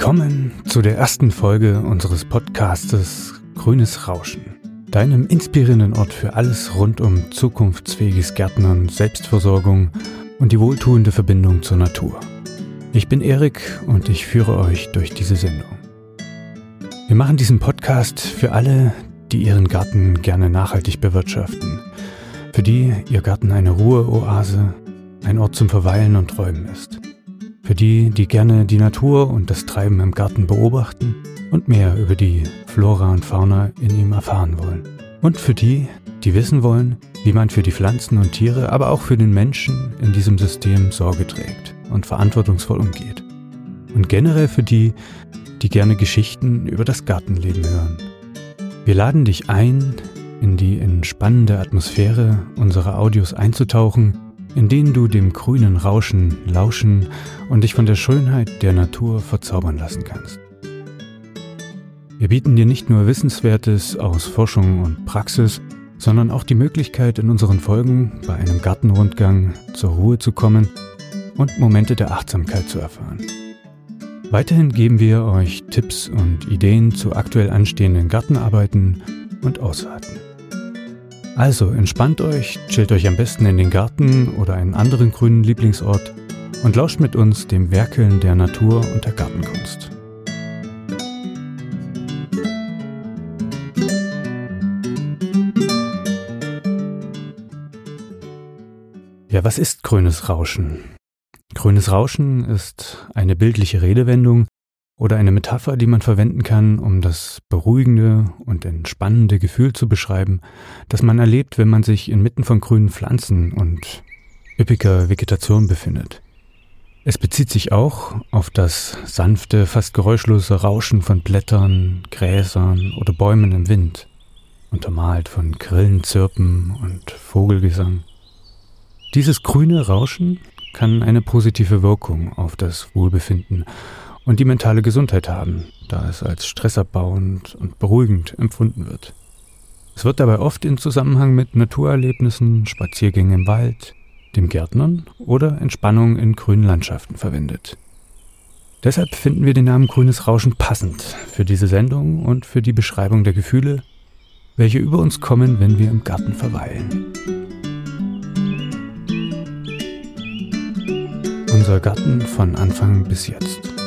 Willkommen zu der ersten Folge unseres Podcastes Grünes Rauschen, deinem inspirierenden Ort für alles rund um zukunftsfähiges Gärtnern, Selbstversorgung und die wohltuende Verbindung zur Natur. Ich bin Erik und ich führe euch durch diese Sendung. Wir machen diesen Podcast für alle, die ihren Garten gerne nachhaltig bewirtschaften, für die ihr Garten eine Ruheoase, ein Ort zum Verweilen und Träumen ist. Für die, die gerne die Natur und das Treiben im Garten beobachten und mehr über die Flora und Fauna in ihm erfahren wollen. Und für die, die wissen wollen, wie man für die Pflanzen und Tiere, aber auch für den Menschen in diesem System Sorge trägt und verantwortungsvoll umgeht. Und generell für die, die gerne Geschichten über das Gartenleben hören. Wir laden dich ein, in die entspannende Atmosphäre unserer Audios einzutauchen in denen du dem grünen Rauschen lauschen und dich von der Schönheit der Natur verzaubern lassen kannst. Wir bieten dir nicht nur Wissenswertes aus Forschung und Praxis, sondern auch die Möglichkeit, in unseren Folgen bei einem Gartenrundgang zur Ruhe zu kommen und Momente der Achtsamkeit zu erfahren. Weiterhin geben wir euch Tipps und Ideen zu aktuell anstehenden Gartenarbeiten und Ausfahrten. Also entspannt euch, chillt euch am besten in den Garten oder einen anderen grünen Lieblingsort und lauscht mit uns dem Werkeln der Natur und der Gartenkunst. Ja, was ist grünes Rauschen? Grünes Rauschen ist eine bildliche Redewendung, oder eine Metapher, die man verwenden kann, um das beruhigende und entspannende Gefühl zu beschreiben, das man erlebt, wenn man sich inmitten von grünen Pflanzen und üppiger Vegetation befindet. Es bezieht sich auch auf das sanfte, fast geräuschlose Rauschen von Blättern, Gräsern oder Bäumen im Wind, untermalt von Grillenzirpen und Vogelgesang. Dieses grüne Rauschen kann eine positive Wirkung auf das Wohlbefinden und die mentale Gesundheit haben, da es als stressabbauend und beruhigend empfunden wird. Es wird dabei oft in Zusammenhang mit Naturerlebnissen, Spaziergängen im Wald, dem Gärtnern oder Entspannung in grünen Landschaften verwendet. Deshalb finden wir den Namen Grünes Rauschen passend für diese Sendung und für die Beschreibung der Gefühle, welche über uns kommen, wenn wir im Garten verweilen. Unser Garten von Anfang bis jetzt.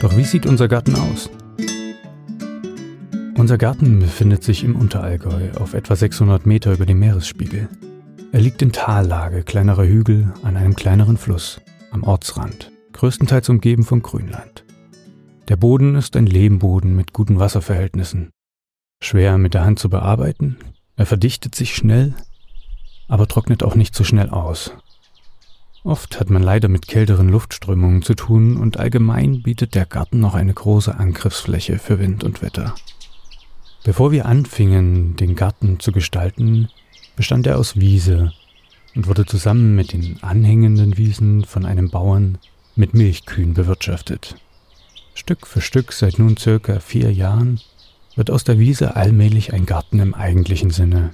Doch wie sieht unser Garten aus? Unser Garten befindet sich im Unterallgäu auf etwa 600 Meter über dem Meeresspiegel. Er liegt in Tallage kleinerer Hügel an einem kleineren Fluss am Ortsrand, größtenteils umgeben von Grünland. Der Boden ist ein Lehmboden mit guten Wasserverhältnissen. Schwer mit der Hand zu bearbeiten, er verdichtet sich schnell, aber trocknet auch nicht so schnell aus, Oft hat man leider mit kälteren Luftströmungen zu tun und allgemein bietet der Garten noch eine große Angriffsfläche für Wind und Wetter. Bevor wir anfingen, den Garten zu gestalten, bestand er aus Wiese und wurde zusammen mit den anhängenden Wiesen von einem Bauern mit Milchkühen bewirtschaftet. Stück für Stück seit nun circa vier Jahren wird aus der Wiese allmählich ein Garten im eigentlichen Sinne.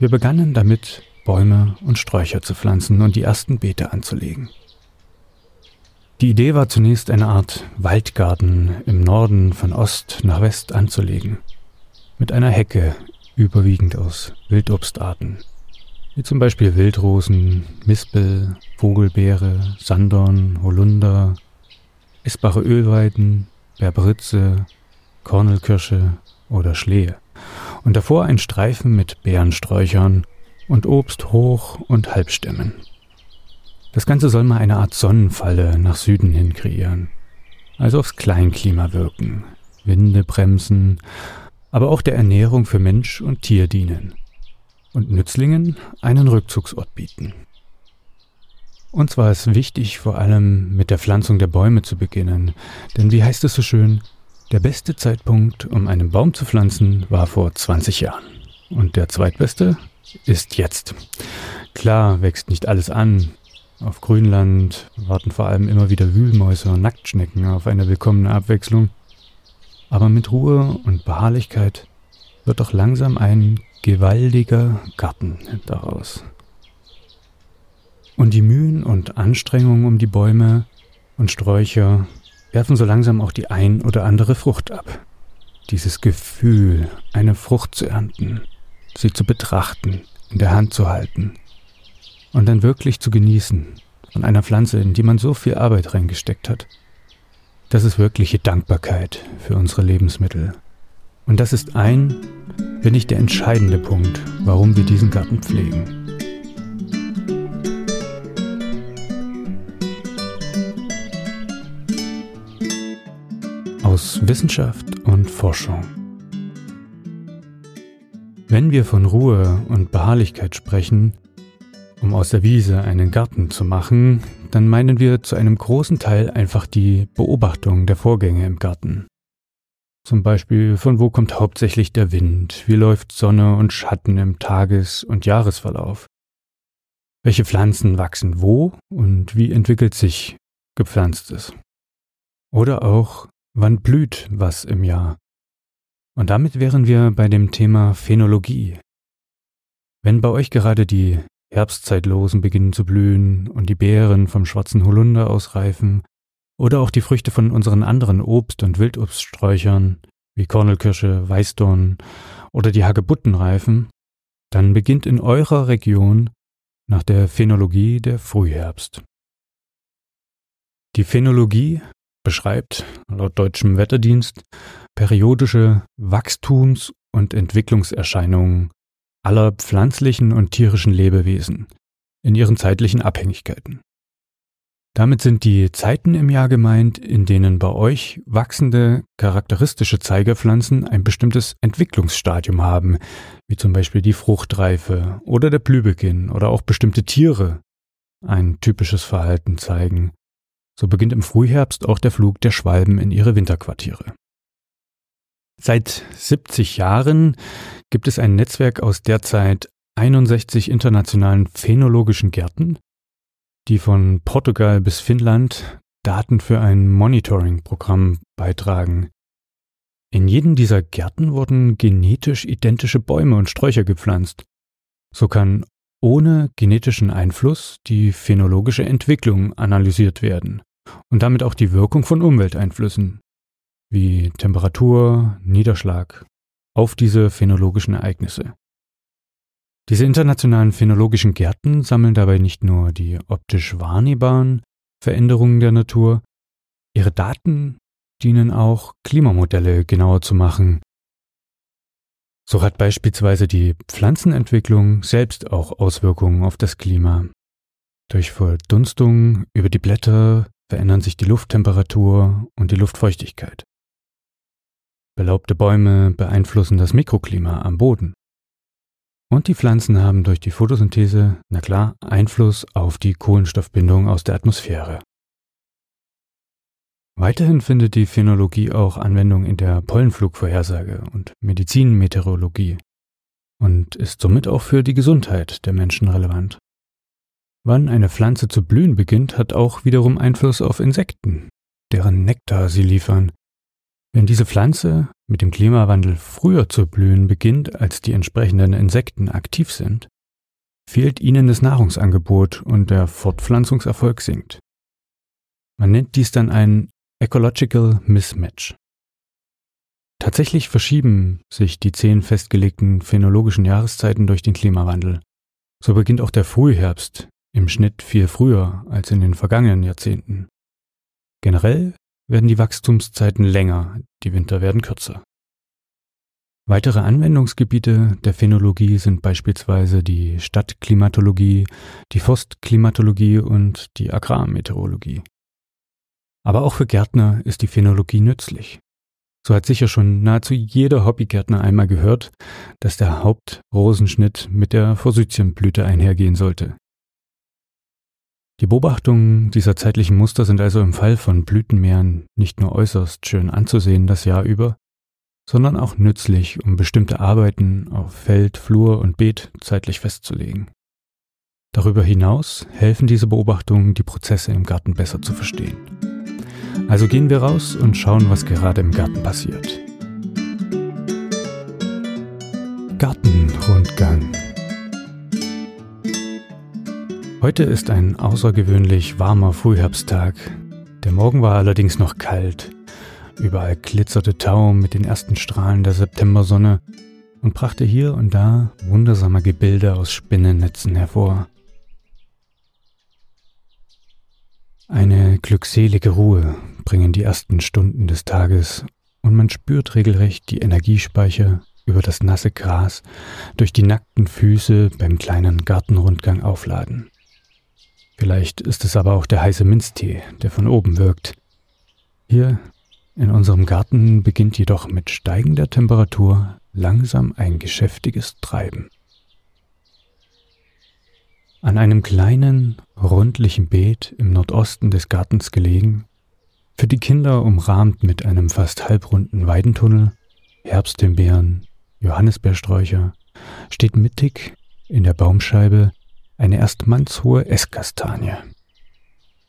Wir begannen damit, Bäume und Sträucher zu pflanzen und die ersten Beete anzulegen. Die Idee war zunächst eine Art Waldgarten im Norden von Ost nach West anzulegen, mit einer Hecke überwiegend aus Wildobstarten, wie zum Beispiel Wildrosen, Mispel, Vogelbeere, Sandorn, Holunder, essbare Ölweiden, Berberitze, Kornelkirsche oder Schlehe und davor ein Streifen mit Beerensträuchern und Obst hoch und Halbstämmen. Das Ganze soll mal eine Art Sonnenfalle nach Süden hin kreieren, also aufs Kleinklima wirken, Winde bremsen, aber auch der Ernährung für Mensch und Tier dienen und Nützlingen einen Rückzugsort bieten. Uns war es wichtig, vor allem mit der Pflanzung der Bäume zu beginnen, denn wie heißt es so schön, der beste Zeitpunkt, um einen Baum zu pflanzen, war vor 20 Jahren. Und der zweitbeste ist jetzt. Klar wächst nicht alles an. Auf Grünland warten vor allem immer wieder Wühlmäuse und Nacktschnecken auf eine willkommene Abwechslung. Aber mit Ruhe und Beharrlichkeit wird doch langsam ein gewaltiger Garten daraus. Und die Mühen und Anstrengungen um die Bäume und Sträucher werfen so langsam auch die ein oder andere Frucht ab. Dieses Gefühl, eine Frucht zu ernten, sie zu betrachten, in der Hand zu halten und dann wirklich zu genießen von einer Pflanze, in die man so viel Arbeit reingesteckt hat. Das ist wirkliche Dankbarkeit für unsere Lebensmittel. Und das ist ein, wenn nicht der entscheidende Punkt, warum wir diesen Garten pflegen. Aus Wissenschaft und Forschung. Wenn wir von Ruhe und Beharrlichkeit sprechen, um aus der Wiese einen Garten zu machen, dann meinen wir zu einem großen Teil einfach die Beobachtung der Vorgänge im Garten. Zum Beispiel, von wo kommt hauptsächlich der Wind, wie läuft Sonne und Schatten im Tages- und Jahresverlauf, welche Pflanzen wachsen wo und wie entwickelt sich gepflanztes. Oder auch, wann blüht was im Jahr. Und damit wären wir bei dem Thema Phänologie. Wenn bei euch gerade die Herbstzeitlosen beginnen zu blühen und die Beeren vom schwarzen Holunder ausreifen oder auch die Früchte von unseren anderen Obst- und Wildobststräuchern wie Kornelkirsche, Weißdorn oder die Hagebutten reifen, dann beginnt in eurer Region nach der Phänologie der Frühherbst. Die Phänologie beschreibt laut deutschem Wetterdienst periodische Wachstums- und Entwicklungserscheinungen aller pflanzlichen und tierischen Lebewesen in ihren zeitlichen Abhängigkeiten. Damit sind die Zeiten im Jahr gemeint, in denen bei euch wachsende charakteristische Zeigerpflanzen ein bestimmtes Entwicklungsstadium haben, wie zum Beispiel die Fruchtreife oder der Blühbeginn oder auch bestimmte Tiere ein typisches Verhalten zeigen. So beginnt im Frühherbst auch der Flug der Schwalben in ihre Winterquartiere. Seit 70 Jahren gibt es ein Netzwerk aus derzeit 61 internationalen phänologischen Gärten, die von Portugal bis Finnland Daten für ein Monitoring-Programm beitragen. In jedem dieser Gärten wurden genetisch identische Bäume und Sträucher gepflanzt. So kann ohne genetischen Einfluss die phänologische Entwicklung analysiert werden und damit auch die Wirkung von Umwelteinflüssen wie Temperatur, Niederschlag auf diese phänologischen Ereignisse. Diese internationalen phänologischen Gärten sammeln dabei nicht nur die optisch wahrnehmbaren Veränderungen der Natur, ihre Daten dienen auch Klimamodelle genauer zu machen. So hat beispielsweise die Pflanzenentwicklung selbst auch Auswirkungen auf das Klima. Durch Verdunstung über die Blätter verändern sich die Lufttemperatur und die Luftfeuchtigkeit. Belaubte Bäume beeinflussen das Mikroklima am Boden. Und die Pflanzen haben durch die Photosynthese, na klar, Einfluss auf die Kohlenstoffbindung aus der Atmosphäre. Weiterhin findet die Phänologie auch Anwendung in der Pollenflugvorhersage und Medizinmeteorologie und ist somit auch für die Gesundheit der Menschen relevant. Wann eine Pflanze zu blühen beginnt, hat auch wiederum Einfluss auf Insekten, deren Nektar sie liefern wenn diese Pflanze mit dem Klimawandel früher zu blühen beginnt, als die entsprechenden Insekten aktiv sind, fehlt ihnen das Nahrungsangebot und der Fortpflanzungserfolg sinkt. Man nennt dies dann ein Ecological Mismatch. Tatsächlich verschieben sich die zehn festgelegten phänologischen Jahreszeiten durch den Klimawandel. So beginnt auch der Frühherbst im Schnitt viel früher als in den vergangenen Jahrzehnten. Generell werden die Wachstumszeiten länger, die Winter werden kürzer. Weitere Anwendungsgebiete der Phänologie sind beispielsweise die Stadtklimatologie, die Forstklimatologie und die Agrarmeteorologie. Aber auch für Gärtner ist die Phänologie nützlich. So hat sicher schon nahezu jeder Hobbygärtner einmal gehört, dass der Hauptrosenschnitt mit der Forsythienblüte einhergehen sollte. Die Beobachtungen dieser zeitlichen Muster sind also im Fall von Blütenmeeren nicht nur äußerst schön anzusehen das Jahr über, sondern auch nützlich, um bestimmte Arbeiten auf Feld, Flur und Beet zeitlich festzulegen. Darüber hinaus helfen diese Beobachtungen, die Prozesse im Garten besser zu verstehen. Also gehen wir raus und schauen, was gerade im Garten passiert. Gartenrundgang Heute ist ein außergewöhnlich warmer Frühherbsttag. Der Morgen war allerdings noch kalt. Überall glitzerte Tau mit den ersten Strahlen der Septembersonne und brachte hier und da wundersame Gebilde aus Spinnennetzen hervor. Eine glückselige Ruhe bringen die ersten Stunden des Tages und man spürt regelrecht die Energiespeicher über das nasse Gras durch die nackten Füße beim kleinen Gartenrundgang aufladen. Vielleicht ist es aber auch der heiße Minztee, der von oben wirkt. Hier in unserem Garten beginnt jedoch mit steigender Temperatur langsam ein geschäftiges Treiben. An einem kleinen, rundlichen Beet im Nordosten des Gartens gelegen, für die Kinder umrahmt mit einem fast halbrunden Weidentunnel, Herbsthimbeeren, Johannisbeersträucher, steht mittig in der Baumscheibe eine erst mannshohe Esskastanie.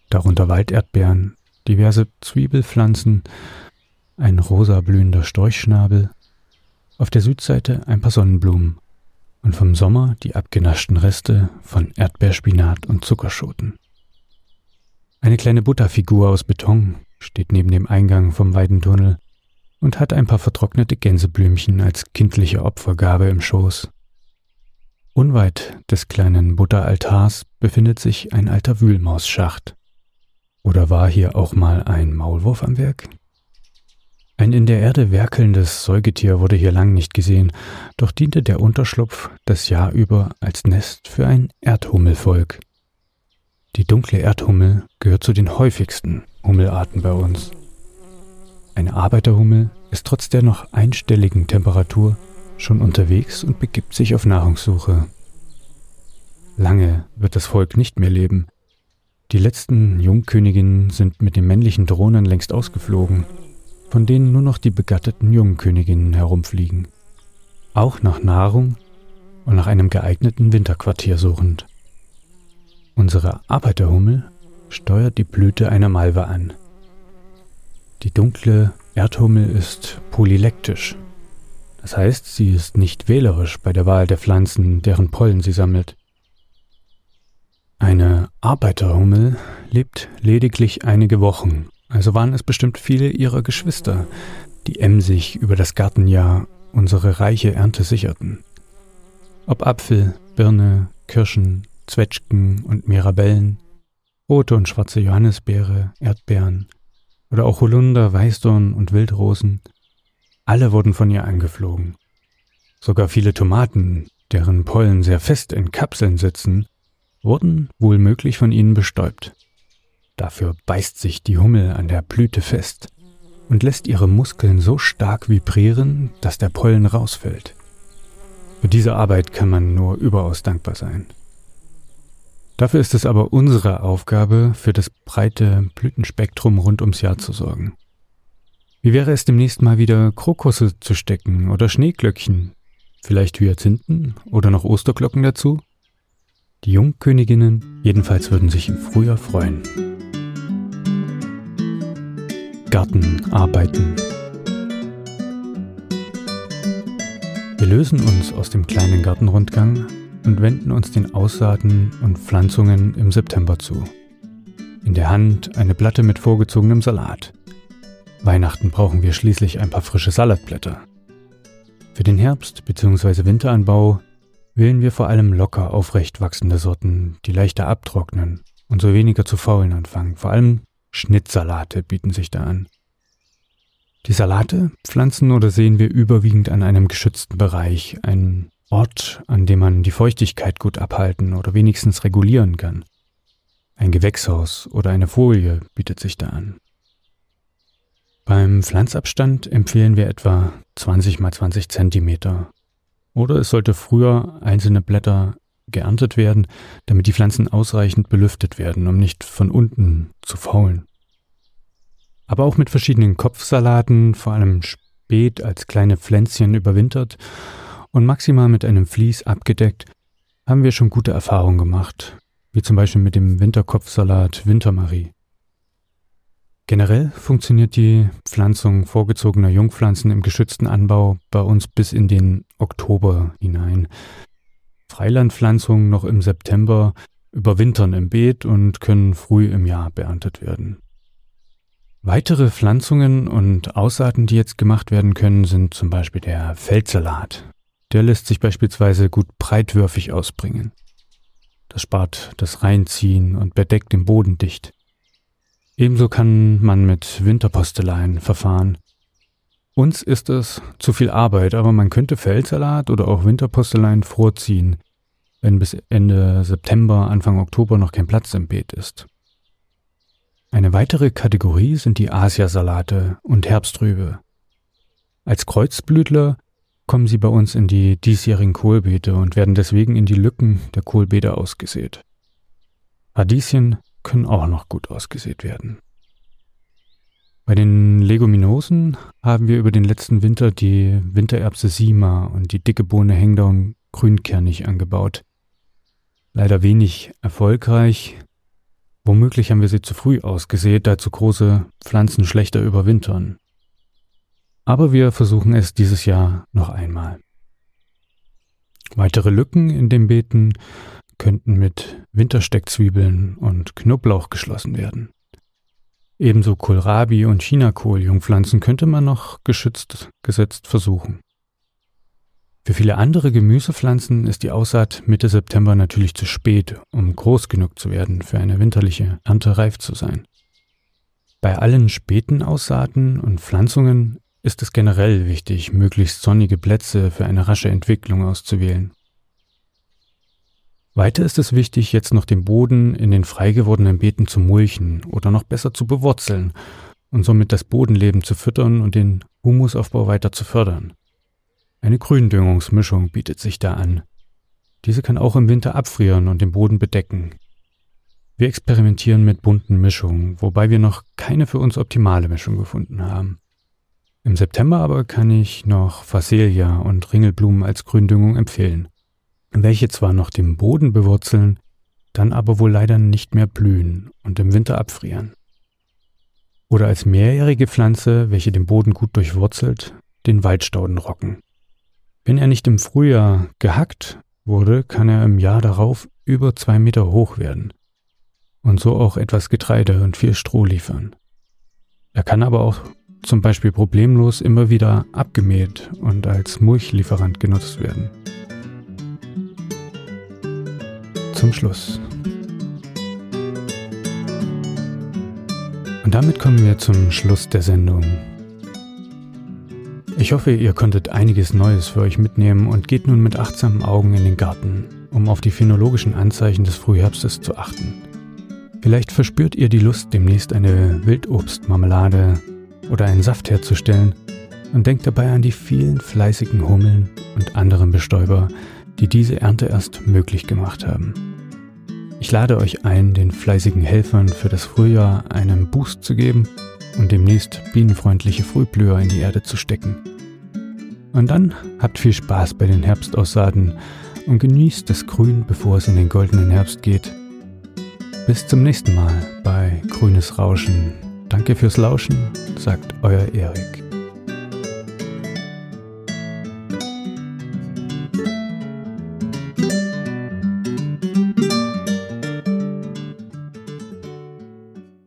Darunter Walderdbeeren, diverse Zwiebelpflanzen, ein rosa blühender Storchschnabel, auf der Südseite ein paar Sonnenblumen und vom Sommer die abgenaschten Reste von Erdbeerspinat und Zuckerschoten. Eine kleine Butterfigur aus Beton steht neben dem Eingang vom Weidentunnel und hat ein paar vertrocknete Gänseblümchen als kindliche Opfergabe im Schoß. Unweit des kleinen Butteraltars befindet sich ein alter Wühlmausschacht. Oder war hier auch mal ein Maulwurf am Werk? Ein in der Erde werkelndes Säugetier wurde hier lang nicht gesehen, doch diente der Unterschlupf das Jahr über als Nest für ein Erdhummelvolk. Die dunkle Erdhummel gehört zu den häufigsten Hummelarten bei uns. Eine Arbeiterhummel ist trotz der noch einstelligen Temperatur schon unterwegs und begibt sich auf Nahrungssuche. Lange wird das Volk nicht mehr leben. Die letzten Jungköniginnen sind mit den männlichen Drohnen längst ausgeflogen, von denen nur noch die begatteten Jungköniginnen herumfliegen. Auch nach Nahrung und nach einem geeigneten Winterquartier suchend. Unsere Arbeiterhummel steuert die Blüte einer Malve an. Die dunkle Erdhummel ist polylektisch das heißt, sie ist nicht wählerisch bei der Wahl der Pflanzen, deren Pollen sie sammelt. Eine Arbeiterhummel lebt lediglich einige Wochen, also waren es bestimmt viele ihrer Geschwister, die emsig über das Gartenjahr unsere reiche Ernte sicherten. Ob Apfel, Birne, Kirschen, Zwetschgen und Mirabellen, rote und schwarze Johannisbeere, Erdbeeren oder auch Holunder, Weißdorn und Wildrosen – alle wurden von ihr angeflogen. Sogar viele Tomaten, deren Pollen sehr fest in Kapseln sitzen, wurden wohl möglich von ihnen bestäubt. Dafür beißt sich die Hummel an der Blüte fest und lässt ihre Muskeln so stark vibrieren, dass der Pollen rausfällt. Für diese Arbeit kann man nur überaus dankbar sein. Dafür ist es aber unsere Aufgabe, für das breite Blütenspektrum rund ums Jahr zu sorgen. Wie wäre es demnächst mal wieder Krokusse zu stecken oder Schneeglöckchen? Vielleicht Hyazinthen oder noch Osterglocken dazu? Die Jungköniginnen jedenfalls würden sich im Frühjahr freuen. Gartenarbeiten. Wir lösen uns aus dem kleinen Gartenrundgang und wenden uns den Aussaaten und Pflanzungen im September zu. In der Hand eine Platte mit vorgezogenem Salat. Weihnachten brauchen wir schließlich ein paar frische Salatblätter. Für den Herbst- bzw. Winteranbau wählen wir vor allem locker aufrecht wachsende Sorten, die leichter abtrocknen und so weniger zu faulen anfangen. Vor allem Schnittsalate bieten sich da an. Die Salate pflanzen oder sehen wir überwiegend an einem geschützten Bereich, einen Ort, an dem man die Feuchtigkeit gut abhalten oder wenigstens regulieren kann. Ein Gewächshaus oder eine Folie bietet sich da an. Beim Pflanzabstand empfehlen wir etwa 20 x 20 cm. Oder es sollte früher einzelne Blätter geerntet werden, damit die Pflanzen ausreichend belüftet werden, um nicht von unten zu faulen. Aber auch mit verschiedenen Kopfsalaten, vor allem spät als kleine Pflänzchen überwintert und maximal mit einem Vlies abgedeckt, haben wir schon gute Erfahrungen gemacht, wie zum Beispiel mit dem Winterkopfsalat Wintermarie. Generell funktioniert die Pflanzung vorgezogener Jungpflanzen im geschützten Anbau bei uns bis in den Oktober hinein. Freilandpflanzungen noch im September überwintern im Beet und können früh im Jahr beerntet werden. Weitere Pflanzungen und Aussaaten, die jetzt gemacht werden können, sind zum Beispiel der Feldsalat. Der lässt sich beispielsweise gut breitwürfig ausbringen. Das spart das Reinziehen und bedeckt den Boden dicht. Ebenso kann man mit Winterposteleien verfahren. Uns ist es zu viel Arbeit, aber man könnte Feldsalat oder auch Winterposteleien vorziehen, wenn bis Ende September, Anfang Oktober noch kein Platz im Beet ist. Eine weitere Kategorie sind die Asiasalate und Herbstrübe. Als Kreuzblütler kommen sie bei uns in die diesjährigen Kohlbeete und werden deswegen in die Lücken der Kohlbeete ausgesät. Radieschen können auch noch gut ausgesät werden. Bei den Leguminosen haben wir über den letzten Winter die Wintererbse Sima und die dicke Bohne Hengdaum grünkernig angebaut. Leider wenig erfolgreich. Womöglich haben wir sie zu früh ausgesät, da zu große Pflanzen schlechter überwintern. Aber wir versuchen es dieses Jahr noch einmal. Weitere Lücken in den Beeten könnten mit Wintersteckzwiebeln und Knoblauch geschlossen werden. Ebenso Kohlrabi und Chinakohl-Jungpflanzen könnte man noch geschützt gesetzt versuchen. Für viele andere Gemüsepflanzen ist die Aussaat Mitte September natürlich zu spät, um groß genug zu werden, für eine winterliche Ernte reif zu sein. Bei allen späten Aussaaten und Pflanzungen ist es generell wichtig, möglichst sonnige Plätze für eine rasche Entwicklung auszuwählen. Weiter ist es wichtig, jetzt noch den Boden in den frei gewordenen Beeten zu mulchen oder noch besser zu bewurzeln und somit das Bodenleben zu füttern und den Humusaufbau weiter zu fördern. Eine Gründüngungsmischung bietet sich da an. Diese kann auch im Winter abfrieren und den Boden bedecken. Wir experimentieren mit bunten Mischungen, wobei wir noch keine für uns optimale Mischung gefunden haben. Im September aber kann ich noch Phacelia und Ringelblumen als Gründüngung empfehlen, welche zwar noch den Boden bewurzeln, dann aber wohl leider nicht mehr blühen und im Winter abfrieren. Oder als mehrjährige Pflanze, welche den Boden gut durchwurzelt, den Waldstaudenrocken. Wenn er nicht im Frühjahr gehackt wurde, kann er im Jahr darauf über zwei Meter hoch werden und so auch etwas Getreide und viel Stroh liefern. Er kann aber auch zum Beispiel problemlos immer wieder abgemäht und als Mulchlieferant genutzt werden. Zum Schluss. Und damit kommen wir zum Schluss der Sendung. Ich hoffe, ihr konntet einiges Neues für euch mitnehmen und geht nun mit achtsamen Augen in den Garten, um auf die phänologischen Anzeichen des Frühherbstes zu achten. Vielleicht verspürt ihr die Lust, demnächst eine Wildobstmarmelade oder einen Saft herzustellen und denkt dabei an die vielen fleißigen Hummeln und anderen Bestäuber, die diese Ernte erst möglich gemacht haben. Ich lade euch ein, den fleißigen Helfern für das Frühjahr einen Boost zu geben und demnächst bienenfreundliche Frühblüher in die Erde zu stecken. Und dann habt viel Spaß bei den Herbstaussaaten und genießt das Grün, bevor es in den goldenen Herbst geht. Bis zum nächsten Mal bei Grünes Rauschen. Danke fürs Lauschen, sagt euer Erik.